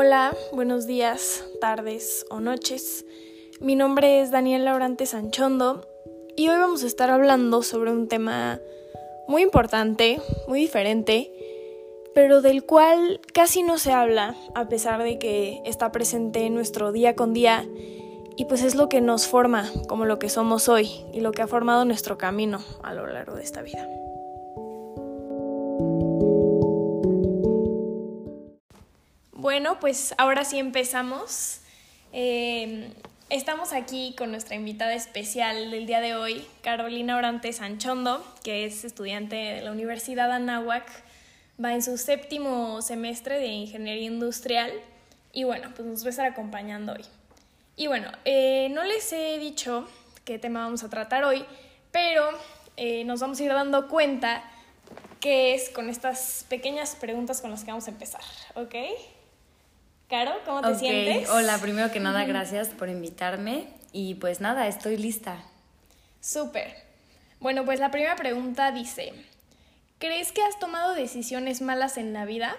Hola, buenos días, tardes o noches. Mi nombre es Daniel Laurante Sanchondo y hoy vamos a estar hablando sobre un tema muy importante, muy diferente, pero del cual casi no se habla a pesar de que está presente en nuestro día con día y pues es lo que nos forma como lo que somos hoy y lo que ha formado nuestro camino a lo largo de esta vida. Bueno, pues ahora sí empezamos. Eh, estamos aquí con nuestra invitada especial del día de hoy, Carolina Orante Sanchondo, que es estudiante de la Universidad Anáhuac, va en su séptimo semestre de Ingeniería Industrial y bueno, pues nos va a estar acompañando hoy. Y bueno, eh, no les he dicho qué tema vamos a tratar hoy, pero eh, nos vamos a ir dando cuenta que es con estas pequeñas preguntas con las que vamos a empezar, ¿ok? Caro, ¿cómo te sientes? Hola, primero que nada, gracias por invitarme. Y pues nada, estoy lista. Súper. Bueno, pues la primera pregunta dice, ¿crees que has tomado decisiones malas en la vida?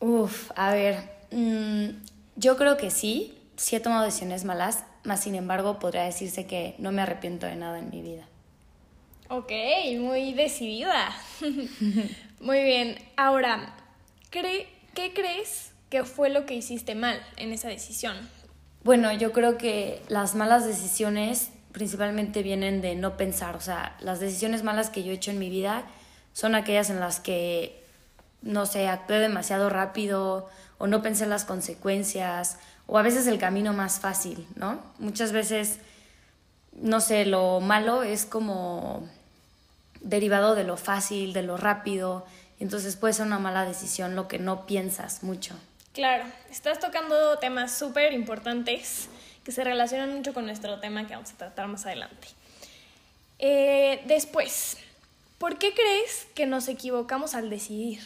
Uf, a ver, mm, yo creo que sí, sí he tomado decisiones malas, más sin embargo podría decirse que no me arrepiento de nada en mi vida. Ok, muy decidida. muy bien. Ahora, ¿qué crees ¿Qué fue lo que hiciste mal en esa decisión? Bueno, yo creo que las malas decisiones principalmente vienen de no pensar. O sea, las decisiones malas que yo he hecho en mi vida son aquellas en las que, no sé, actué demasiado rápido o no pensé en las consecuencias o a veces el camino más fácil, ¿no? Muchas veces, no sé, lo malo es como derivado de lo fácil, de lo rápido. Entonces puede ser una mala decisión lo que no piensas mucho. Claro, estás tocando temas súper importantes que se relacionan mucho con nuestro tema que vamos a tratar más adelante. Eh, después, ¿por qué crees que nos equivocamos al decidir?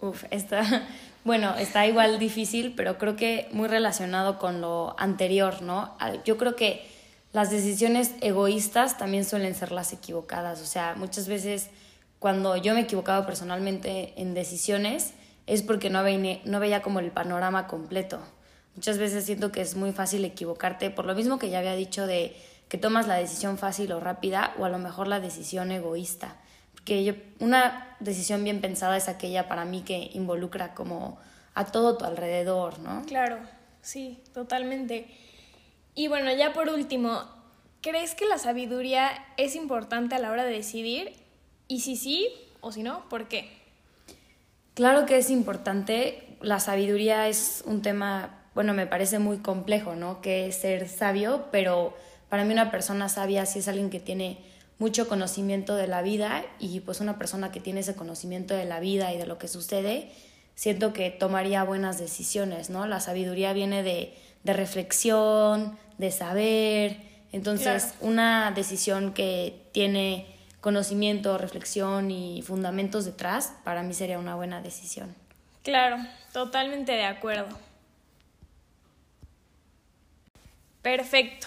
Uf, está, bueno, está igual difícil, pero creo que muy relacionado con lo anterior, ¿no? Yo creo que las decisiones egoístas también suelen ser las equivocadas, o sea, muchas veces cuando yo me he equivocado personalmente en decisiones, es porque no veía, como el panorama completo. Muchas veces siento que es muy fácil equivocarte, por lo mismo que ya había dicho de que tomas la decisión fácil o rápida o a lo mejor la decisión egoísta. Porque una decisión bien pensada es aquella para mí que involucra como a todo tu alrededor, ¿no? Claro, sí, totalmente. Y bueno, ya por último, ¿crees que la sabiduría es importante a la hora de decidir? Y si sí o si no, ¿por qué? Claro que es importante, la sabiduría es un tema, bueno, me parece muy complejo, ¿no? Que es ser sabio, pero para mí una persona sabia sí es alguien que tiene mucho conocimiento de la vida y pues una persona que tiene ese conocimiento de la vida y de lo que sucede, siento que tomaría buenas decisiones, ¿no? La sabiduría viene de, de reflexión, de saber, entonces una decisión que tiene conocimiento, reflexión y fundamentos detrás, para mí sería una buena decisión. Claro, totalmente de acuerdo. Perfecto.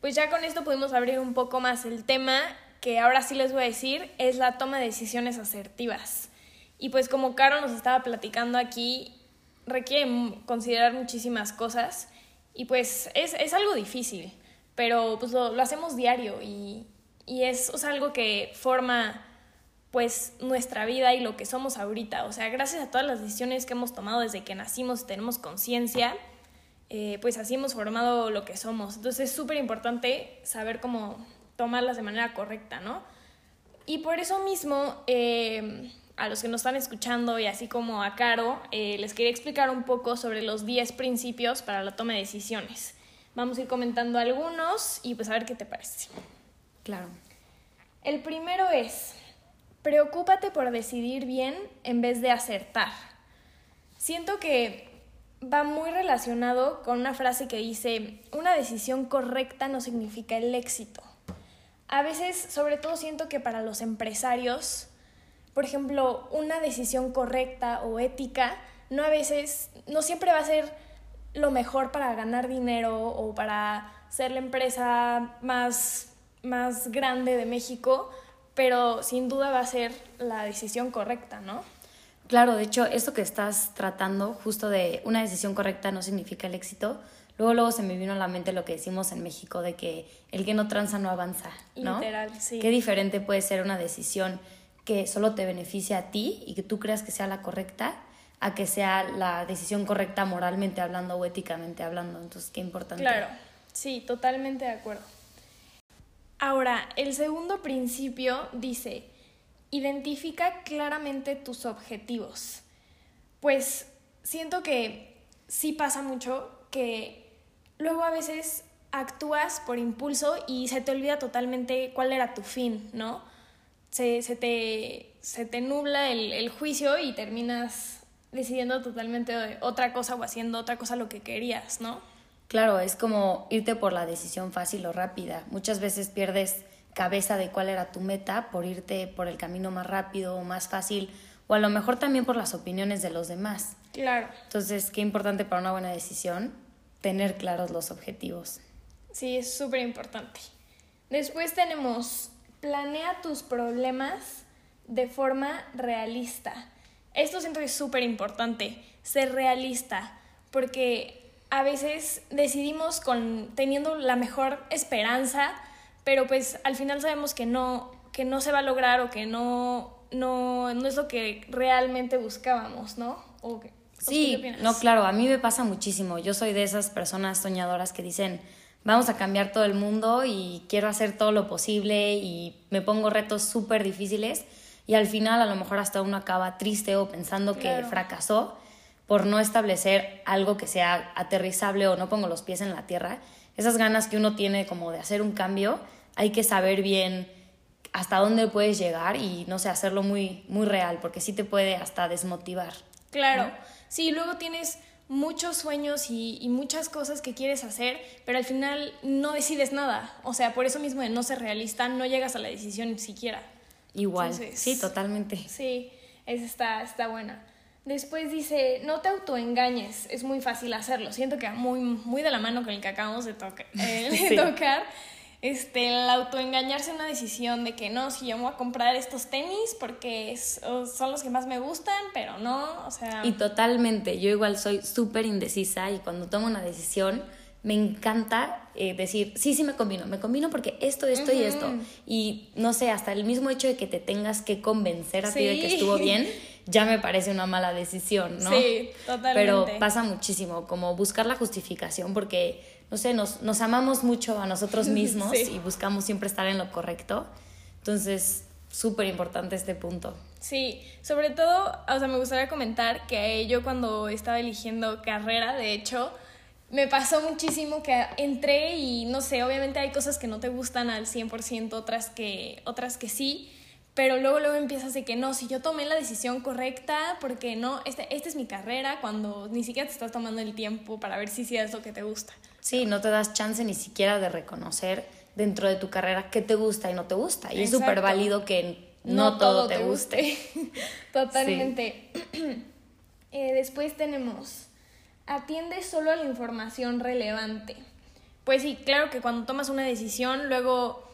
Pues ya con esto pudimos abrir un poco más el tema que ahora sí les voy a decir es la toma de decisiones asertivas. Y pues como Caro nos estaba platicando aquí, requiere considerar muchísimas cosas y pues es, es algo difícil, pero pues lo, lo hacemos diario y, y es algo que forma pues nuestra vida y lo que somos ahorita. O sea, gracias a todas las decisiones que hemos tomado desde que nacimos y tenemos conciencia, eh, pues así hemos formado lo que somos. Entonces es súper importante saber cómo tomarlas de manera correcta, ¿no? Y por eso mismo, eh, a los que nos están escuchando y así como a Caro, eh, les quería explicar un poco sobre los 10 principios para la toma de decisiones. Vamos a ir comentando algunos y pues a ver qué te parece. Claro. El primero es, preocúpate por decidir bien en vez de acertar. Siento que va muy relacionado con una frase que dice, una decisión correcta no significa el éxito. A veces, sobre todo siento que para los empresarios, por ejemplo, una decisión correcta o ética, no a veces, no siempre va a ser lo mejor para ganar dinero o para ser la empresa más más grande de México, pero sin duda va a ser la decisión correcta, ¿no? Claro, de hecho, esto que estás tratando, justo de una decisión correcta no significa el éxito. Luego, luego se me vino a la mente lo que decimos en México de que el que no tranza no avanza, ¿no? Literal, sí. Qué diferente puede ser una decisión que solo te beneficia a ti y que tú creas que sea la correcta a que sea la decisión correcta moralmente hablando o éticamente hablando. Entonces, qué importante. Claro, sí, totalmente de acuerdo. Ahora, el segundo principio dice, identifica claramente tus objetivos. Pues siento que sí pasa mucho que luego a veces actúas por impulso y se te olvida totalmente cuál era tu fin, ¿no? Se, te, se te, nubla el, el, juicio y terminas decidiendo totalmente otra cosa o haciendo otra cosa lo que querías, ¿no? Claro, es como irte por la decisión fácil o rápida. Muchas veces pierdes cabeza de cuál era tu meta por irte por el camino más rápido o más fácil o a lo mejor también por las opiniones de los demás. Claro. Entonces, qué importante para una buena decisión tener claros los objetivos. Sí, es súper importante. Después tenemos, planea tus problemas de forma realista. Esto siento que es súper importante, ser realista, porque a veces decidimos con teniendo la mejor esperanza pero pues al final sabemos que no, que no se va a lograr o que no, no, no es lo que realmente buscábamos, ¿no? O, sí, no, claro, a mí me pasa muchísimo. Yo soy de esas personas soñadoras que dicen, vamos a cambiar todo el mundo y quiero hacer todo lo posible y me pongo retos súper difíciles y al final a lo mejor hasta uno acaba triste o pensando que fracasó por no establecer algo que sea aterrizable o no pongo los pies en la tierra esas ganas que uno tiene como de hacer un cambio, hay que saber bien hasta dónde puedes llegar y no sé, hacerlo muy, muy real, porque sí te puede hasta desmotivar. Claro, sí, luego tienes muchos sueños y, y, muchas cosas que quieres hacer, pero al final no decides nada. O sea, por eso mismo de no ser realista, no llegas a la decisión siquiera. Igual, sí, totalmente. Sí, esa está, está buena. Después dice, no te autoengañes, es muy fácil hacerlo. Siento que muy, muy de la mano con el que acabamos de, eh, tocar. Este, el autoengañarse una decisión de que no, si yo me voy a comprar estos tenis porque son los que más me gustan, pero no, o sea... Y totalmente, yo igual soy súper indecisa y cuando tomo una decisión me encanta eh, decir, sí, sí me combino, me combino porque esto, esto y esto. Y no sé, hasta el mismo hecho de que te tengas que convencer a ti de que estuvo bien ya me parece una mala decisión, ¿no? Sí, totalmente. Pero pasa muchísimo, como buscar la justificación, porque, no sé, nos, nos amamos mucho a nosotros mismos y buscamos siempre estar en lo correcto. Entonces, súper importante este punto. Sí, sobre todo, o sea, me gustaría comentar que yo cuando estaba eligiendo carrera, de hecho, me pasó muchísimo que entré y no sé, obviamente hay cosas que no te gustan al 100%, otras que, otras que sí, pero luego luego empiezas de que no, si yo tomé la decisión correcta, porque no, este, esta es mi carrera, cuando ni siquiera te estás tomando el tiempo para ver si sí es lo que te gusta. Sí, no te das chance ni siquiera de reconocer dentro de tu carrera qué te gusta y no te gusta. Y es súper válido que no, todo, te guste. Totalmente. eh, después tenemos, atiende solo a la información relevante. Pues sí, claro que cuando tomas una decisión, luego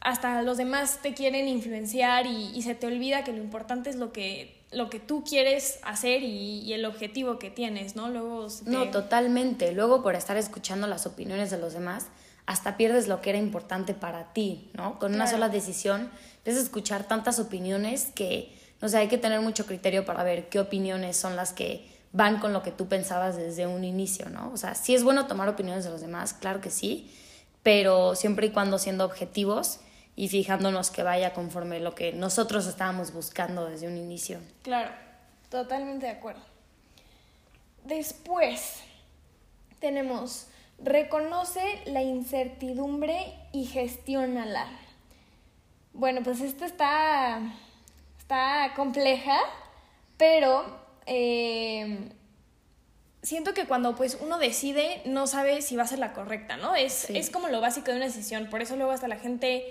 hasta los demás te quieren influenciar y, se te olvida que lo importante es lo que, lo que tú quieres hacer y, el objetivo que tienes, ¿no? Luego No, totalmente. Luego por estar escuchando las opiniones de los demás, hasta pierdes lo que era importante para ti, ¿no? Con una sola decisión, es escuchar tantas opiniones que, no sé, hay que tener mucho criterio para ver qué opiniones son las que van con lo que tú pensabas desde un inicio, ¿no? O sea, sí es bueno tomar opiniones de los demás, claro que sí, pero siempre y cuando siendo objetivos y fijándonos que vaya conforme lo que nosotros estábamos buscando desde un inicio. Claro, totalmente de acuerdo. Después tenemos, reconoce la incertidumbre y gestiónala. Bueno, pues esta está, está compleja, pero eh, siento que cuando pues uno decide no sabe si va a ser la correcta, ¿no? Es, es como lo básico de una decisión, por eso luego hasta la gente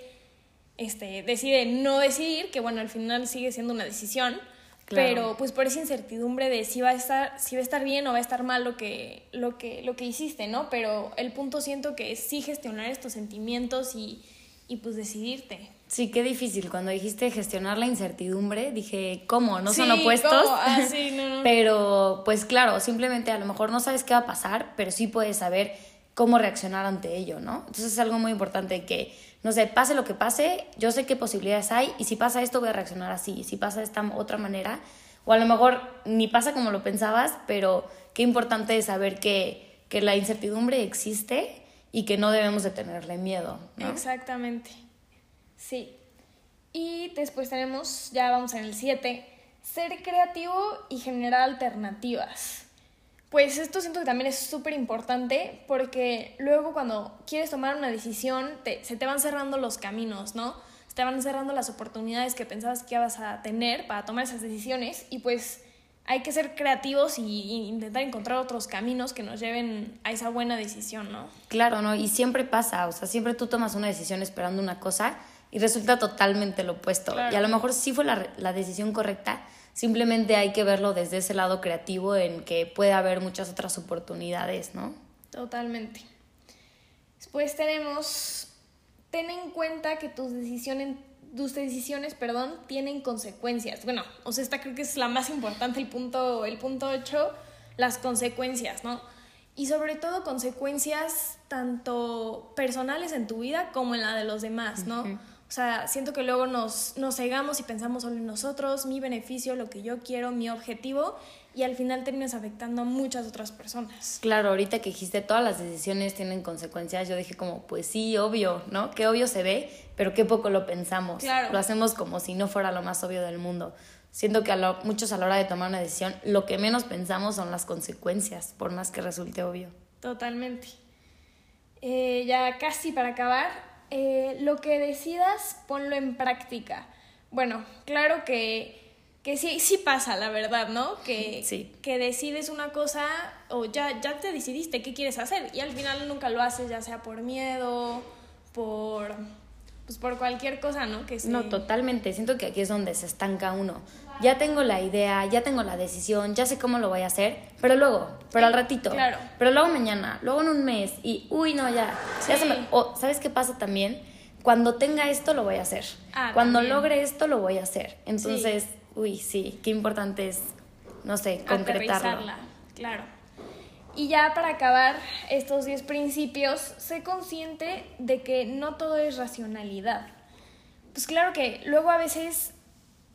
este, decide no decidir, que bueno, al final sigue siendo una decisión, pero pues por esa incertidumbre de si va a estar, si va a estar bien o va a estar mal lo que, lo que, lo que hiciste, ¿no? Pero el punto siento que es sí gestionar estos sentimientos y, y pues decidirte. Sí, qué difícil. Cuando dijiste gestionar la incertidumbre, dije, ¿cómo? No son opuestos. Ah, sí, no, no. pero, pues claro, simplemente a lo mejor no sabes qué va a pasar, pero sí puedes saber cómo reaccionar ante ello, ¿no? Entonces es algo muy importante que, no sé, pase lo que pase, yo sé qué posibilidades hay y si pasa esto voy a reaccionar así, y si pasa de esta otra manera, o a lo mejor ni pasa como lo pensabas, pero qué importante es saber que, que la incertidumbre existe y que no debemos de tenerle miedo, ¿no? Exactamente. Sí. Y después tenemos, ya vamos en el 7, ser creativo y generar alternativas. Pues esto siento que también es súper importante porque luego cuando quieres tomar una decisión se te van cerrando los caminos, ¿no? Se te van cerrando las oportunidades que pensabas que ibas a tener para tomar esas decisiones y pues hay que ser creativos y, intentar encontrar otros caminos que nos lleven a esa buena decisión, ¿no? Claro, ¿no? Y siempre pasa, o sea, siempre tú tomas una decisión esperando una cosa y resulta totalmente lo opuesto. Y a lo mejor sí fue la, la, decisión correcta, simplemente hay que verlo desde ese lado creativo en que puede haber muchas otras oportunidades, ¿no? Totalmente. Después tenemos, ten en cuenta que tus decisiones, tus decisiones perdón, tienen consecuencias. Bueno, o sea, esta creo que es la más importante, el punto, el punto 8, las consecuencias, ¿no? Y sobre todo consecuencias tanto personales en tu vida como en la de los demás, ¿no? O sea, siento que luego nos, nos cegamos y pensamos solo en nosotros, mi beneficio, lo que yo quiero, mi objetivo, y al final terminas afectando a muchas otras personas. Claro, ahorita que dijiste todas las decisiones tienen consecuencias, yo dije como, pues sí, obvio, ¿no? Qué obvio se ve, pero qué poco lo pensamos. Claro. Lo hacemos como si no fuera lo más obvio del mundo. Siento que a lo, muchos a la hora de tomar una decisión, lo que menos pensamos son las consecuencias, por más que resulte obvio. Totalmente. Eh, ya casi para acabar, eh, lo que decidas, ponlo en práctica. Bueno, claro que, que sí, sí pasa, la verdad, ¿no? Que, que decides una cosa o ya, ya te decidiste qué quieres hacer y al final nunca lo haces, ya sea por miedo, por pues por cualquier cosa, ¿no? Que No, totalmente. Siento que aquí es donde se estanca uno. Ya tengo la idea, ya tengo la decisión, ya sé cómo lo voy a hacer, pero luego, pero al ratito, claro. pero luego mañana, luego en un mes y, uy, no, ya. o, ¿sabes qué pasa también? Cuando tenga esto lo voy a hacer. Ah, Cuando logre esto lo voy a hacer. Entonces, uy, sí, qué importante es, no sé, concretarlo. Claro. Y ya para acabar estos 10 principios, sé consciente de que no todo es racionalidad. Pues claro que luego a veces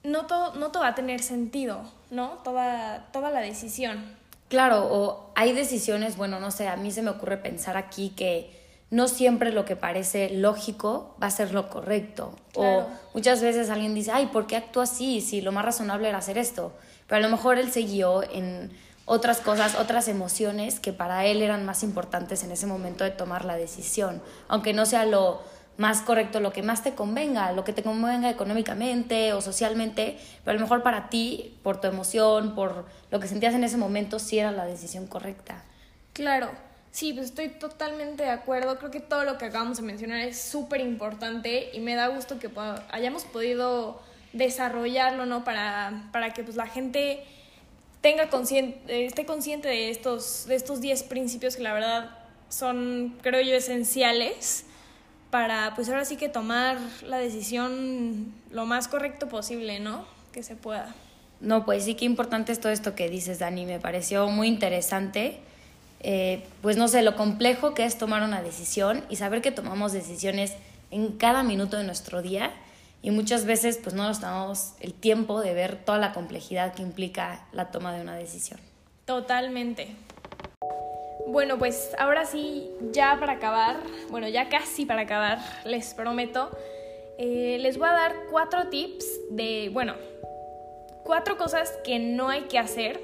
no todo, no todo va a tener sentido, ¿no? Toda, toda la decisión. Claro, o hay decisiones, bueno, no sé, a mí se me ocurre pensar aquí que no siempre lo que parece lógico va a ser lo correcto. O muchas veces alguien dice, ay, ¿por qué actúa así si lo más razonable era hacer esto? Pero a lo mejor él se guió en otras cosas, otras emociones que para él eran más importantes en ese momento de tomar la decisión, aunque no sea lo más correcto, lo que más te convenga, lo que te convenga económicamente o socialmente, pero a lo mejor para ti, por tu emoción, por lo que sentías en ese momento, sí era la decisión correcta. Claro, sí, pues estoy totalmente de acuerdo, creo que todo lo que acabamos de mencionar es súper importante y me da gusto que hayamos podido desarrollarlo, ¿no? Para, para que pues la gente tenga consciente, esté consciente de estos, de estos 10 principios que la verdad son, creo yo, esenciales para, pues ahora sí que tomar la decisión lo más correcto posible, ¿no? Que se pueda. No, pues sí, qué importante es todo esto que dices, Dani. Me pareció muy interesante. Eh, pues no sé, lo complejo que es tomar una decisión y saber que tomamos decisiones en cada minuto de nuestro día y muchas veces pues no nos damos el tiempo de ver toda la complejidad que implica la toma de una decisión. Totalmente. Bueno, pues ahora sí, ya para acabar, bueno, ya casi para acabar, les prometo, eh, les voy a dar cuatro tips de, bueno, cuatro cosas que no hay que hacer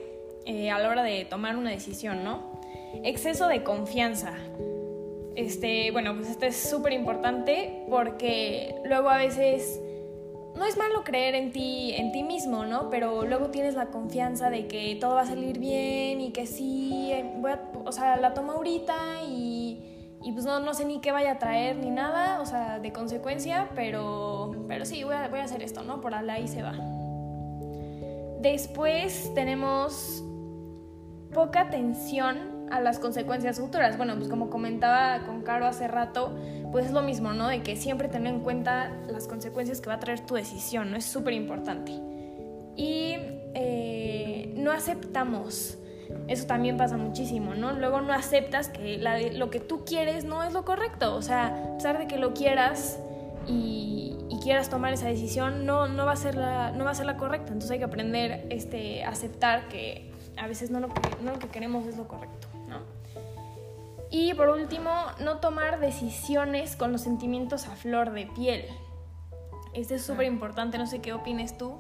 eh, a la hora de tomar una decisión, ¿no? Exceso de confianza. Este, bueno, pues este es súper importante porque luego a veces no es malo creer en ti, en ti mismo, ¿no? Pero luego tienes la confianza de que todo va a salir bien y que sí, eh, voy a, o sea, la tomo ahorita y, y pues no, no, sé ni qué vaya a traer ni nada, o sea, de consecuencia, pero, pero sí, voy a, voy a hacer esto, ¿no? Por y se va. Después tenemos poca atención a las consecuencias futuras. Bueno, pues como comentaba con Caro hace rato, pues es lo mismo, ¿no? De que siempre tener en cuenta las consecuencias que va a traer tu decisión, ¿no? Es súper importante. Y eh, no aceptamos, eso también pasa muchísimo, ¿no? Luego no aceptas que lo que tú quieres no es lo correcto, o sea, a pesar de que lo quieras y, quieras tomar esa decisión, no, no, va a ser la, no va a ser la correcta, entonces hay que aprender este, a aceptar que a veces no lo, no lo que queremos es lo correcto. Y por último, no tomar decisiones con los sentimientos a flor de piel. Este es súper importante, no sé qué opines tú.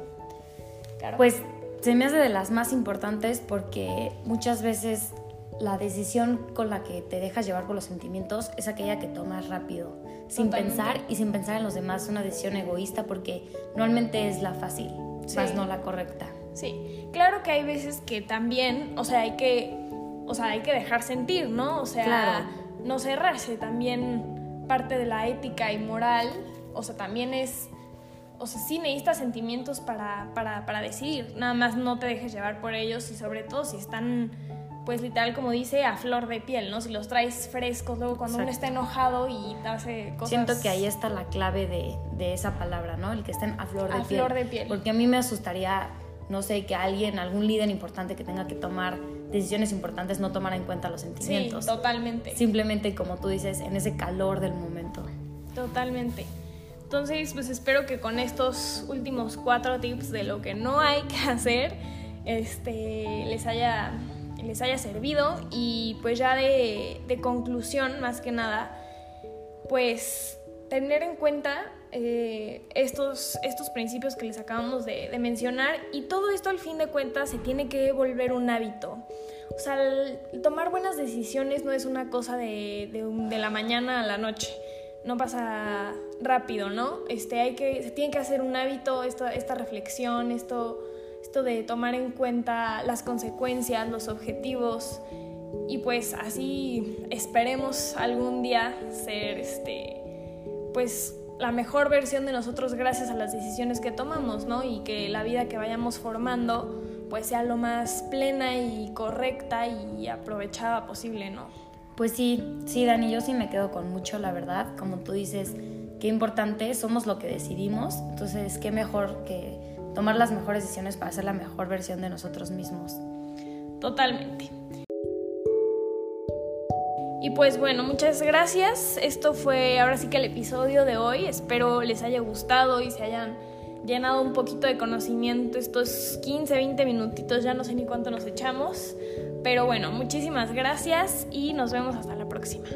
Pues se me hace de las más importantes porque muchas veces la decisión con la que te dejas llevar por los sentimientos es aquella que tomas rápido, sin pensar y sin pensar en los demás. Es una decisión egoísta porque normalmente es la fácil, más no la correcta. Sí, claro que hay veces que también, o sea, hay que o sea, hay que dejar sentir, ¿no? O sea, no cerrarse, también parte de la ética y moral, o sea, también es, o sea, sí necesitas sentimientos para, para, para decidir, nada más no te dejes llevar por ellos y sobre todo si están, pues literal como dice, a flor de piel, ¿no? Si los traes frescos, luego cuando uno está enojado y te hace cosas... Siento que ahí está la clave de, de esa palabra, ¿no? El que estén a flor de piel. A flor de piel. Porque a mí me asustaría, no sé, que alguien, algún líder importante que tenga que tomar decisiones importantes no tomar en cuenta los sentimientos. Sí, totalmente. Simplemente, como tú dices, en ese calor del momento. Totalmente. Entonces, pues espero que con estos últimos cuatro tips de lo que no hay que hacer, este, les haya, les haya servido. Y pues ya de, de conclusión, más que nada, pues tener en cuenta eh, estos, estos principios que les acabamos de, mencionar y todo esto al fin de cuentas se tiene que volver un hábito. O sea, tomar buenas decisiones no es una cosa de, de, la mañana a la noche, no pasa rápido, ¿no? Este, hay que, se tiene que hacer un hábito, esta, esta reflexión, esto, esto de tomar en cuenta las consecuencias, los objetivos y pues así esperemos algún día ser este pues la mejor versión de nosotros gracias a las decisiones que tomamos, ¿no? Y que la vida que vayamos formando pues sea lo más plena y correcta y aprovechada posible, ¿no? Pues sí, sí, Dani, yo sí me quedo con mucho, la verdad. Como tú dices, qué importante, somos lo que decidimos, entonces qué mejor que tomar las mejores decisiones para ser la mejor versión de nosotros mismos. Totalmente. Y pues bueno, muchas gracias. Esto fue ahora sí que el episodio de hoy. Espero les haya gustado y se hayan llenado un poquito de conocimiento estos 15, 20 minutitos. Ya no sé ni cuánto nos echamos. Pero bueno, muchísimas gracias y nos vemos hasta la próxima.